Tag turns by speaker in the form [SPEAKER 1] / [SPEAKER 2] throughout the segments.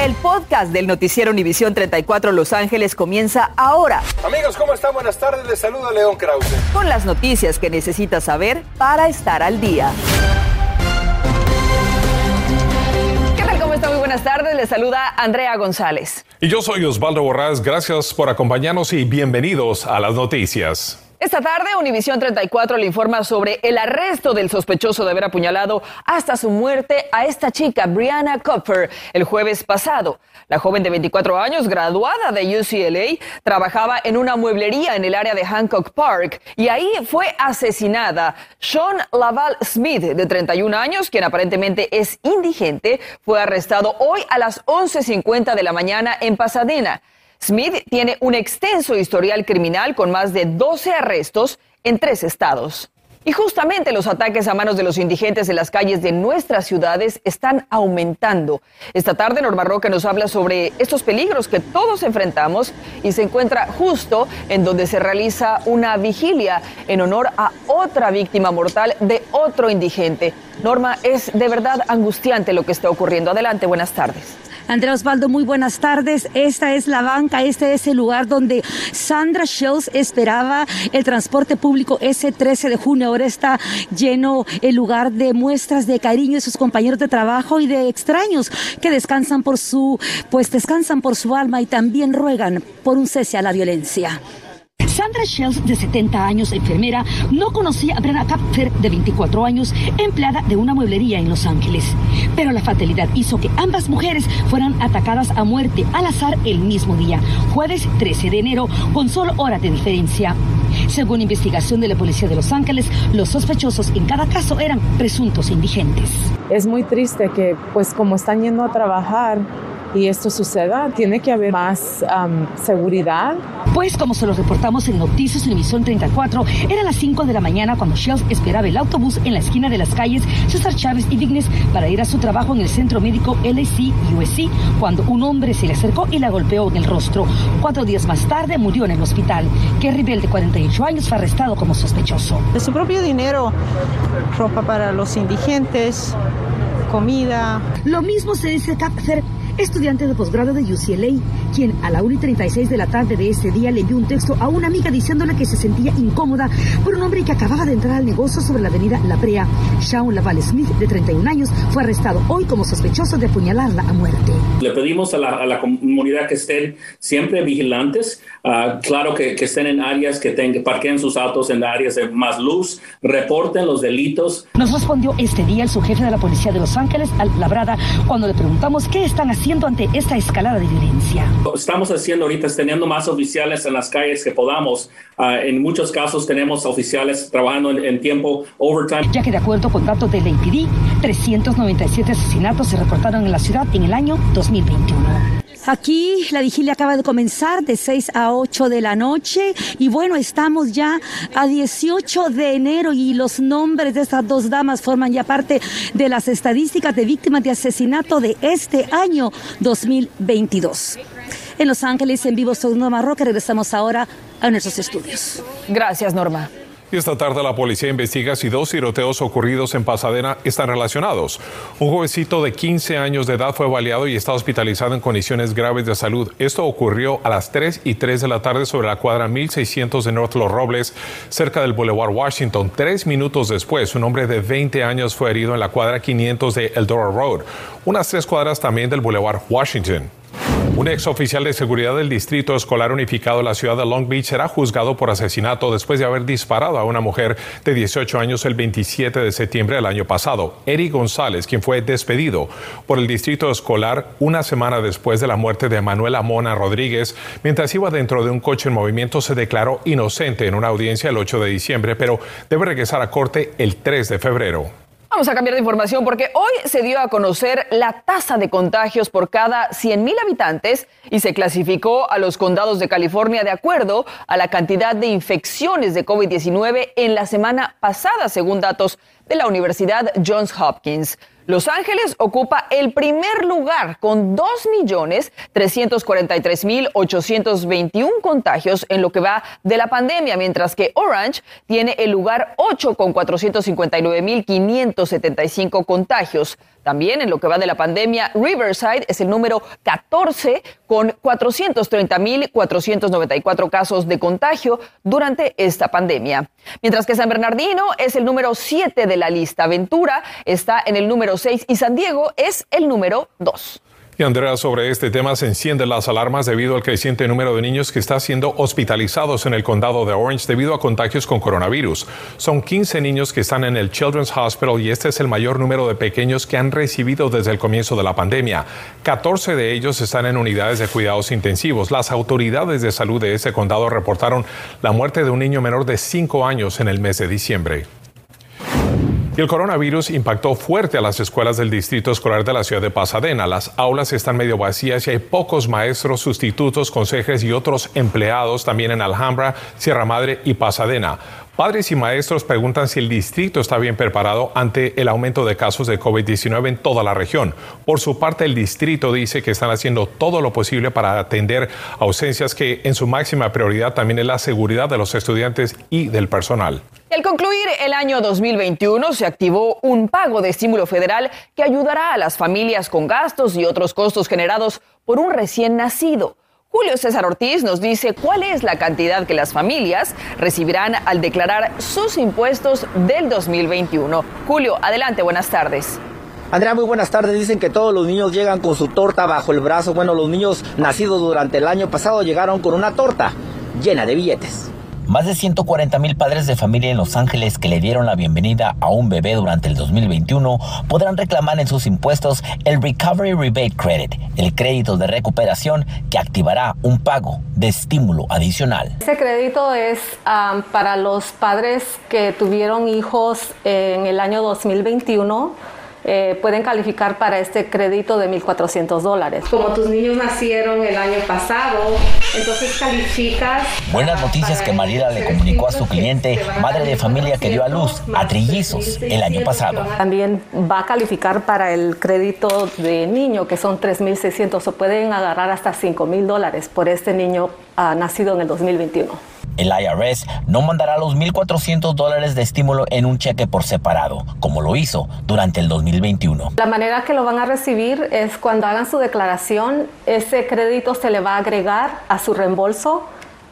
[SPEAKER 1] El podcast del noticiero Univisión 34 Los Ángeles comienza ahora.
[SPEAKER 2] Amigos, ¿cómo están? Buenas tardes. Les saluda León Krause.
[SPEAKER 1] Con las noticias que necesitas saber para estar al día. ¿Qué tal? ¿Cómo está? Muy buenas tardes. Les saluda Andrea González.
[SPEAKER 3] Y yo soy Osvaldo Borrás. Gracias por acompañarnos y bienvenidos a las noticias.
[SPEAKER 1] Esta tarde, Univisión 34 le informa sobre el arresto del sospechoso de haber apuñalado hasta su muerte a esta chica, Brianna Copper, el jueves pasado. La joven de 24 años, graduada de UCLA, trabajaba en una mueblería en el área de Hancock Park y ahí fue asesinada. Sean Laval Smith, de 31 años, quien aparentemente es indigente, fue arrestado hoy a las 11.50 de la mañana en Pasadena. Smith tiene un extenso historial criminal con más de 12 arrestos en tres estados. Y justamente los ataques a manos de los indigentes en las calles de nuestras ciudades están aumentando. Esta tarde Norma Roca nos habla sobre estos peligros que todos enfrentamos y se encuentra justo en donde se realiza una vigilia en honor a otra víctima mortal de otro indigente. Norma, es de verdad angustiante lo que está ocurriendo. Adelante, buenas tardes.
[SPEAKER 4] Andrea Osvaldo, muy buenas tardes. Esta es la banca, este es el lugar donde Sandra Shells esperaba el transporte público ese 13 de junio. Ahora está lleno el lugar de muestras de cariño de sus compañeros de trabajo y de extraños que descansan por su, pues descansan por su alma y también ruegan por un cese a la violencia. Sandra Shells, de 70 años, enfermera, no conocía a Brenna Kapfer, de 24 años, empleada de una mueblería en Los Ángeles. Pero la fatalidad hizo que ambas mujeres fueran atacadas a muerte al azar el mismo día, jueves 13 de enero, con solo horas de diferencia. Según investigación de la policía de Los Ángeles, los sospechosos en cada caso eran presuntos indigentes.
[SPEAKER 5] Es muy triste que, pues como están yendo a trabajar, y esto suceda, tiene que haber más um, seguridad.
[SPEAKER 4] Pues como se lo reportamos en Noticias Univisión 34, era las 5 de la mañana cuando Shells esperaba el autobús en la esquina de las calles César Chávez y Vignes para ir a su trabajo en el centro médico LC USC, cuando un hombre se le acercó y la golpeó en el rostro. Cuatro días más tarde murió en el hospital. Kerry Bell, de 48 años, fue arrestado como sospechoso.
[SPEAKER 6] De su propio dinero, ropa para los indigentes, comida.
[SPEAKER 4] Lo mismo se dice hacer estudiante de posgrado de UCLA, quien a la 1 y 36 de la tarde de ese día le envió un texto a una amiga diciéndole que se sentía incómoda por un hombre que acababa de entrar al negocio sobre la avenida La Brea. Shawn Laval Smith, de 31 años, fue arrestado hoy como sospechoso de apuñalarla a muerte.
[SPEAKER 7] Le pedimos a la, comunidad que estén siempre vigilantes, uh, claro que, que, estén en áreas que tengan, parqueen sus autos en áreas de más luz, reporten los delitos.
[SPEAKER 4] Nos respondió este día el subjefe de la policía de Los Ángeles, Al Labrada, cuando le preguntamos qué están haciendo ante esta escalada de violencia?
[SPEAKER 7] Estamos haciendo ahorita, teniendo más oficiales en las calles que podamos. Uh, en muchos casos tenemos oficiales trabajando en, en, tiempo overtime.
[SPEAKER 4] Ya que de acuerdo con datos del APD, 397 asesinatos se reportaron en la ciudad en el año 2021. Aquí la vigilia acaba de comenzar de 6 a 8 de la noche y bueno, estamos ya a 18 de enero y los nombres de estas dos damas forman ya parte de las estadísticas de víctimas de asesinato de este año 2022. En Los Ángeles, en vivo, soy Norma Roca. Regresamos ahora a nuestros estudios.
[SPEAKER 1] Gracias, Norma.
[SPEAKER 3] Esta tarde la policía investiga si dos tiroteos ocurridos en Pasadena están relacionados. Un jovencito de 15 años de edad fue baleado y está hospitalizado en condiciones graves de salud. Esto ocurrió a las 3 y 3 de la tarde sobre la cuadra 1600 de North Los Robles, cerca del Boulevard Washington. Tres minutos después, un hombre de 20 años fue herido en la cuadra 500 de Eldora Road, unas tres cuadras también del Boulevard Washington. Un ex oficial de seguridad del Distrito Escolar Unificado de la ciudad de Long Beach será juzgado por asesinato después de haber disparado a una mujer de 18 años el 27 de septiembre del año pasado. Eric González, quien fue despedido por el Distrito Escolar una semana después de la muerte de Manuela Mona Rodríguez, mientras iba dentro de un coche en movimiento, se declaró inocente en una audiencia el 8 de diciembre, pero debe regresar a corte el 3 de febrero.
[SPEAKER 1] Vamos a cambiar de información porque hoy se dio a conocer la tasa de contagios por cada 100.000 habitantes y se clasificó a los condados de California de acuerdo a la cantidad de infecciones de COVID-19 en la semana pasada, según datos de la Universidad Johns Hopkins. Los Ángeles ocupa el primer lugar con 2.343.821 contagios en lo que va de la pandemia, mientras que Orange tiene el lugar 8 con 459.575 contagios. También en lo que va de la pandemia, Riverside es el número 14 con 430.494 casos de contagio durante esta pandemia. Mientras que San Bernardino es el número 7 de la lista. Ventura está en el número 6 y San Diego es el número 2.
[SPEAKER 3] Y Andrea, sobre este tema se encienden las alarmas debido al creciente número de niños que está siendo hospitalizados en el condado de Orange debido a contagios con coronavirus. Son 15 niños que están en el Children's Hospital y este es el mayor número de pequeños que han recibido desde el comienzo de la pandemia. 14 de ellos están en unidades de cuidados intensivos. Las autoridades de salud de ese condado reportaron la muerte de un niño menor de 5 años en el mes de diciembre. El coronavirus impactó fuerte a las escuelas del distrito escolar de la ciudad de Pasadena. Las aulas están medio vacías y hay pocos maestros, sustitutos, consejeros y otros empleados también en Alhambra, Sierra Madre y Pasadena. Padres y maestros preguntan si el distrito está bien preparado ante el aumento de casos de COVID-19 en toda la región. Por su parte, el distrito dice que están haciendo todo lo posible para atender ausencias que en su máxima prioridad también es la seguridad de los estudiantes y del personal.
[SPEAKER 1] Al concluir el año 2021 se activó un pago de estímulo federal que ayudará a las familias con gastos y otros costos generados por un recién nacido. Julio César Ortiz nos dice cuál es la cantidad que las familias recibirán al declarar sus impuestos del 2021. Julio, adelante, buenas tardes.
[SPEAKER 8] Andrea, muy buenas tardes. Dicen que todos los niños llegan con su torta bajo el brazo. Bueno, los niños nacidos durante el año pasado llegaron con una torta llena de billetes.
[SPEAKER 9] Más de 140 mil padres de familia en Los Ángeles que le dieron la bienvenida a un bebé durante el 2021 podrán reclamar en sus impuestos el Recovery Rebate Credit, el crédito de recuperación que activará un pago de estímulo adicional.
[SPEAKER 10] Ese crédito es um, para los padres que tuvieron hijos en el año 2021 eh, pueden calificar para este crédito de 1.400 dólares. Como tus niños nacieron el año pasado, entonces calificas.
[SPEAKER 9] Buenas noticias que Marida le comunicó a su cliente, madre de familia que dio a luz a trillizos el año pasado.
[SPEAKER 10] También va a calificar para el crédito de niño, que son 3.600, o pueden agarrar hasta 5.000 dólares por este niño uh, nacido en el 2021.
[SPEAKER 9] El IRS no mandará los 1.400 dólares de estímulo en un cheque por separado, como lo hizo durante el 2021.
[SPEAKER 10] La manera que lo van a recibir es cuando hagan su declaración, ese crédito se le va a agregar a su reembolso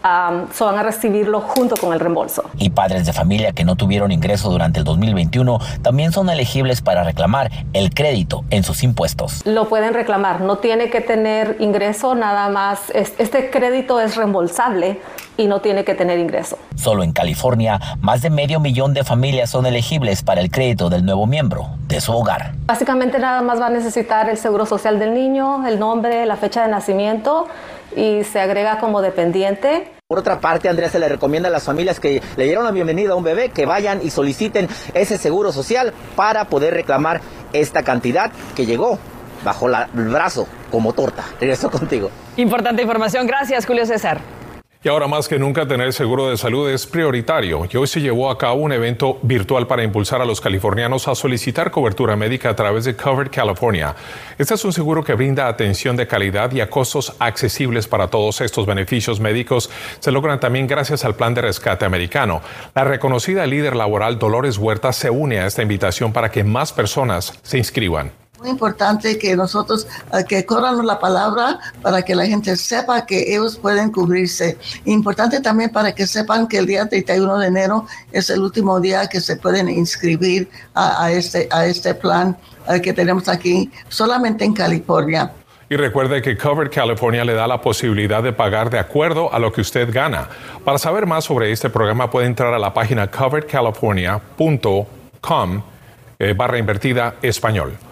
[SPEAKER 10] Um, so van a recibirlo junto con el reembolso.
[SPEAKER 9] Y padres de familia que no tuvieron ingreso durante el 2021 también son elegibles para reclamar el crédito en sus impuestos.
[SPEAKER 10] Lo pueden reclamar, no tiene que tener ingreso, nada más. Este crédito es reembolsable y no tiene que tener ingreso.
[SPEAKER 9] Solo en California, más de medio millón de familias son elegibles para el crédito del nuevo miembro de su hogar.
[SPEAKER 10] Básicamente nada más va a necesitar el seguro social del niño, el nombre, la fecha de nacimiento y se agrega como dependiente.
[SPEAKER 8] Por otra parte, Andrea se le recomienda a las familias que le dieron la bienvenida a un bebé que vayan y soliciten ese seguro social para poder reclamar esta cantidad que llegó bajo el brazo como torta. Regreso contigo.
[SPEAKER 1] Importante información. Gracias, Julio César.
[SPEAKER 3] Y ahora más que nunca tener seguro de salud es prioritario y hoy se llevó a cabo un evento virtual para impulsar a los californianos a solicitar cobertura médica a través de Covered California. Este es un seguro que brinda atención de calidad y a costos accesibles para todos estos beneficios médicos. Se logran también gracias al plan de rescate americano. La reconocida líder laboral Dolores Huerta se une a esta invitación para que más personas se inscriban.
[SPEAKER 11] Muy importante que nosotros, eh, que corran la palabra para que la gente sepa que ellos pueden cubrirse. Importante también para que sepan que el día 31 de enero es el último día que se pueden inscribir a, este, a este plan eh, que tenemos aquí solamente en California.
[SPEAKER 3] Y recuerde que Covered California le da la posibilidad de pagar de acuerdo a lo que usted gana. Para saber más sobre este programa puede entrar a la página coveredcalifornia.com eh, barra invertida español.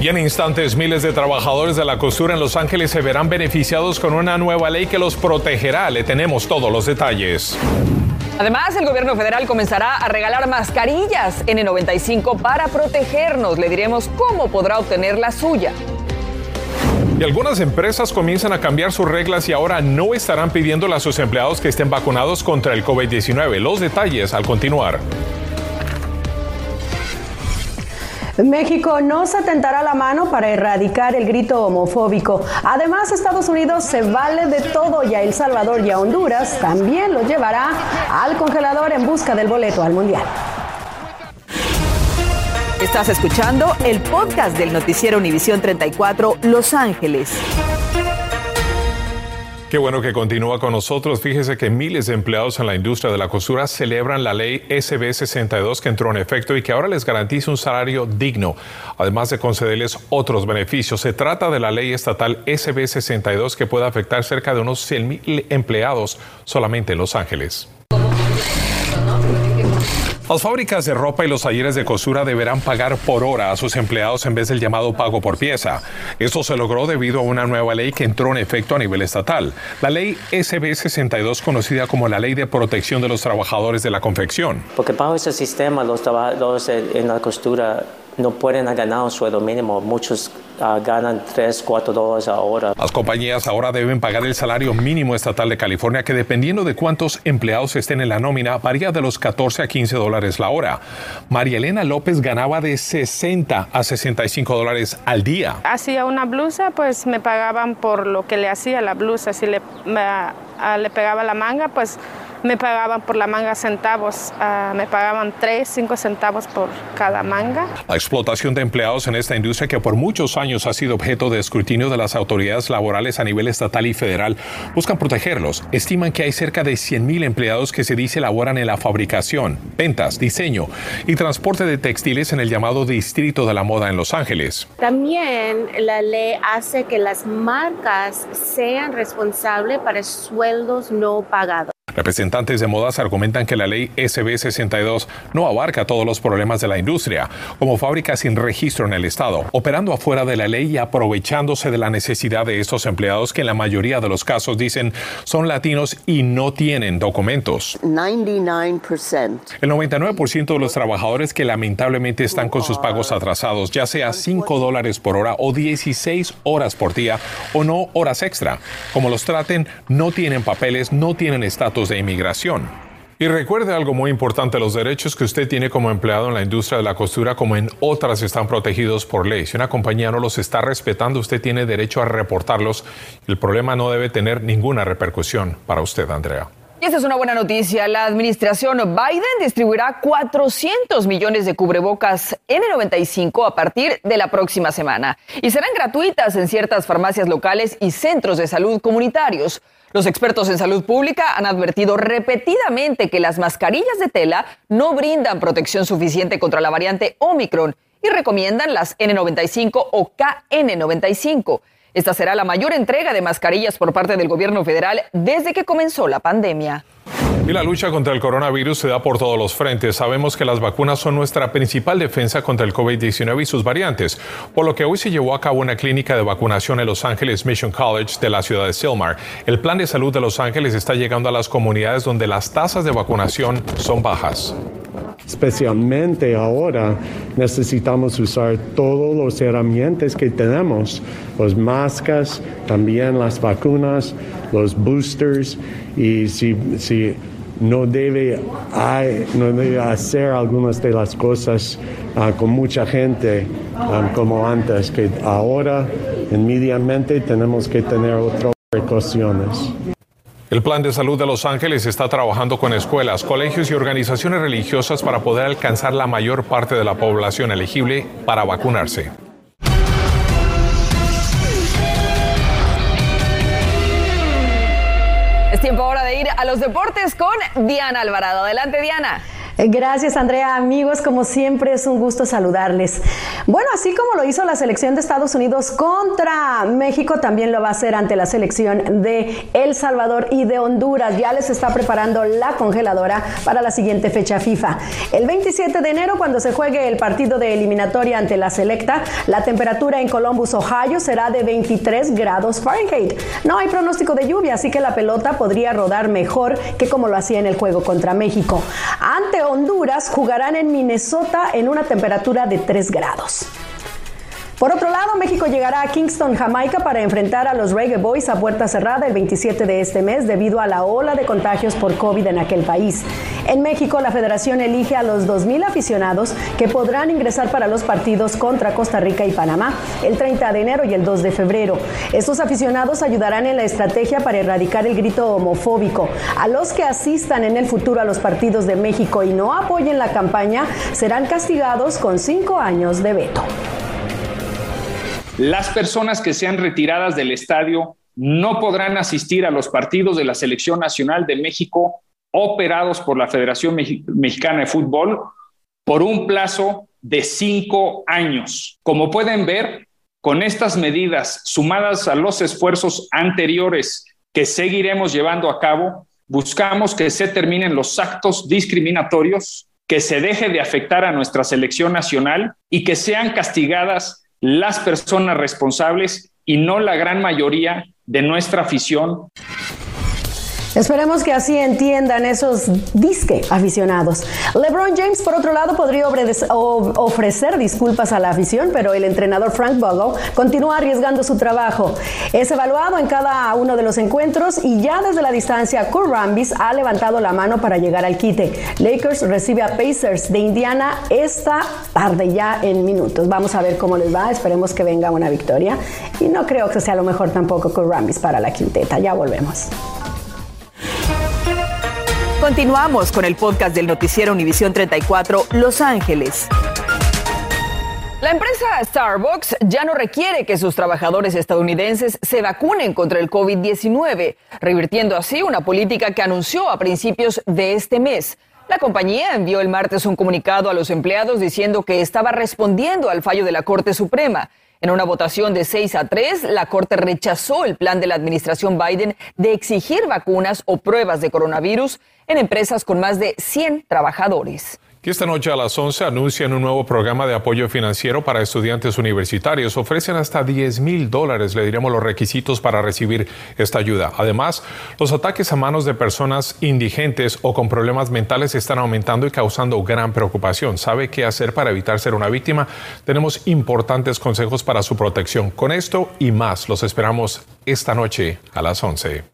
[SPEAKER 3] Y en instantes, miles de trabajadores de la costura en Los Ángeles se verán beneficiados con una nueva ley que los protegerá. Le tenemos todos los detalles.
[SPEAKER 1] Además, el gobierno federal comenzará a regalar mascarillas N95 para protegernos. Le diremos cómo podrá obtener la suya.
[SPEAKER 3] Y algunas empresas comienzan a cambiar sus reglas y ahora no estarán pidiéndole a sus empleados que estén vacunados contra el COVID-19. Los detalles al continuar.
[SPEAKER 12] México no se tentará la mano para erradicar el grito homofóbico. Además, Estados Unidos se vale de todo y a El Salvador y a Honduras también lo llevará al congelador en busca del boleto al Mundial.
[SPEAKER 1] Estás escuchando el podcast del noticiero Univisión 34 Los Ángeles.
[SPEAKER 3] Qué bueno que continúa con nosotros. Fíjese que miles de empleados en la industria de la costura celebran la ley SB 62 que entró en efecto y que ahora les garantiza un salario digno, además de concederles otros beneficios. Se trata de la ley estatal SB 62 que puede afectar cerca de unos 100 mil empleados solamente en Los Ángeles. Las fábricas de ropa y los talleres de costura deberán pagar por hora a sus empleados en vez del llamado pago por pieza. Esto se logró debido a una nueva ley que entró en efecto a nivel estatal, la ley SB 62 conocida como la Ley de Protección de los Trabajadores de la Confección.
[SPEAKER 13] Porque bajo ese sistema los trabajadores en la costura no pueden ganar un sueldo mínimo. Muchos uh, ganan 3, 4 dólares a hora.
[SPEAKER 3] Las compañías ahora deben pagar el salario mínimo estatal de California, que dependiendo de cuántos empleados estén en la nómina, varía de los 14 a 15 dólares la hora. María Elena López ganaba de 60 a 65 dólares al día.
[SPEAKER 14] Hacía una blusa, pues me pagaban por lo que le hacía la blusa. Si le, le pegaba la manga, pues me pagaban por la manga centavos, uh, me pagaban 3, 5 centavos por cada manga.
[SPEAKER 3] La explotación de empleados en esta industria que por muchos años ha sido objeto de escrutinio de las autoridades laborales a nivel estatal y federal buscan protegerlos. Estiman que hay cerca de 100.000 empleados que se dice laboran en la fabricación, ventas, diseño y transporte de textiles en el llamado Distrito de la Moda en Los Ángeles.
[SPEAKER 15] También la ley hace que las marcas sean responsables para sueldos no pagados.
[SPEAKER 3] Representantes de modas argumentan que la ley SB 62 no abarca todos los problemas de la industria, como fábricas sin registro en el Estado, operando afuera de la ley y aprovechándose de la necesidad de estos empleados que en la mayoría de los casos dicen son latinos y no tienen documentos.
[SPEAKER 15] 99%.
[SPEAKER 3] El 99% de los trabajadores que lamentablemente están con sus pagos atrasados, ya sea 5 dólares por hora o 16 horas por día o no horas extra. Como los traten, no tienen papeles, no tienen estatus de inmigración. Y recuerde algo muy importante, los derechos que usted tiene como empleado en la industria de la costura como en otras están protegidos por ley. Si una compañía no los está respetando, usted tiene derecho a reportarlos. El problema no debe tener ninguna repercusión para usted, Andrea.
[SPEAKER 1] Y esta es una buena noticia. La administración Biden distribuirá 400 millones de cubrebocas N95 a partir de la próxima semana y serán gratuitas en ciertas farmacias locales y centros de salud comunitarios. Los expertos en salud pública han advertido repetidamente que las mascarillas de tela no brindan protección suficiente contra la variante Omicron y recomiendan las N95 o KN95. Esta será la mayor entrega de mascarillas por parte del gobierno federal desde que comenzó la pandemia.
[SPEAKER 3] Y la lucha contra el coronavirus se da por todos los frentes. Sabemos que las vacunas son nuestra principal defensa contra el COVID-19 y sus variantes, por lo que hoy se llevó a cabo una clínica de vacunación en Los Ángeles Mission College de la ciudad de Silmar. El plan de salud de Los Ángeles está llegando a las comunidades donde las tasas de vacunación son bajas.
[SPEAKER 16] Especialmente ahora necesitamos usar todas las herramientas que tenemos, las máscaras, también las vacunas, los boosters y si, si no debe, hay, no debe hacer algunas de las cosas uh, con mucha gente um, como antes, que ahora inmediatamente tenemos que tener otras precauciones.
[SPEAKER 3] El Plan de Salud de Los Ángeles está trabajando con escuelas, colegios y organizaciones religiosas para poder alcanzar la mayor parte de la población elegible para vacunarse.
[SPEAKER 1] Es tiempo ahora de ir a los deportes con Diana Alvarado. Adelante, Diana.
[SPEAKER 12] Gracias, Andrea. Amigos, como siempre es un gusto saludarles. Bueno, así como lo hizo la selección de Estados Unidos contra México, también lo va a hacer ante la selección de El Salvador y de Honduras. Ya les está preparando la congeladora para la siguiente fecha FIFA. El 27 de enero, cuando se juegue el partido de eliminatoria ante la selecta, la temperatura en Columbus, Ohio, será de 23 grados Fahrenheit. No hay pronóstico de lluvia, así que la pelota podría rodar mejor que como lo hacía en el juego contra México. Ante Honduras jugarán en Minnesota en una temperatura de 3 grados. Por otro lado, México llegará a Kingston, Jamaica para enfrentar a los Reggae Boys a puerta cerrada el 27 de este mes debido a la ola de contagios por COVID en aquel país. En México, la federación elige a los 2.000 aficionados que podrán ingresar para los partidos contra Costa Rica y Panamá el 30 de enero y el 2 de febrero. Estos aficionados ayudarán en la estrategia para erradicar el grito homofóbico. A los que asistan en el futuro a los partidos de México y no apoyen la campaña serán castigados con cinco años de veto.
[SPEAKER 17] Las personas que sean retiradas del estadio no podrán asistir a los partidos de la Selección Nacional de México operados por la Federación Mexicana de Fútbol por un plazo de cinco años. Como pueden ver, con estas medidas sumadas a los esfuerzos anteriores que seguiremos llevando a cabo, buscamos que se terminen los actos discriminatorios, que se deje de afectar a nuestra selección nacional y que sean castigadas las personas responsables y no la gran mayoría de nuestra afición.
[SPEAKER 12] Esperemos que así entiendan esos disque aficionados. LeBron James, por otro lado, podría ofrecer disculpas a la afición, pero el entrenador Frank Vogel continúa arriesgando su trabajo. Es evaluado en cada uno de los encuentros y ya desde la distancia, Kurt Rambis ha levantado la mano para llegar al quite. Lakers recibe a Pacers de Indiana esta tarde ya en minutos. Vamos a ver cómo les va. Esperemos que venga una victoria. Y no creo que sea lo mejor tampoco Kurt Rambis para la quinteta. Ya volvemos.
[SPEAKER 1] Continuamos con el podcast del noticiero Univisión 34 Los Ángeles. La empresa Starbucks ya no requiere que sus trabajadores estadounidenses se vacunen contra el COVID-19, revirtiendo así una política que anunció a principios de este mes. La compañía envió el martes un comunicado a los empleados diciendo que estaba respondiendo al fallo de la Corte Suprema. En una votación de 6 a 3, la Corte rechazó el plan de la administración Biden de exigir vacunas o pruebas de coronavirus en empresas con más de 100 trabajadores.
[SPEAKER 3] Y esta noche a las 11 anuncian un nuevo programa de apoyo financiero para estudiantes universitarios. Ofrecen hasta 10 mil dólares. Le diremos los requisitos para recibir esta ayuda. Además, los ataques a manos de personas indigentes o con problemas mentales están aumentando y causando gran preocupación. ¿Sabe qué hacer para evitar ser una víctima? Tenemos importantes consejos para su protección. Con esto y más, los esperamos esta noche a las 11.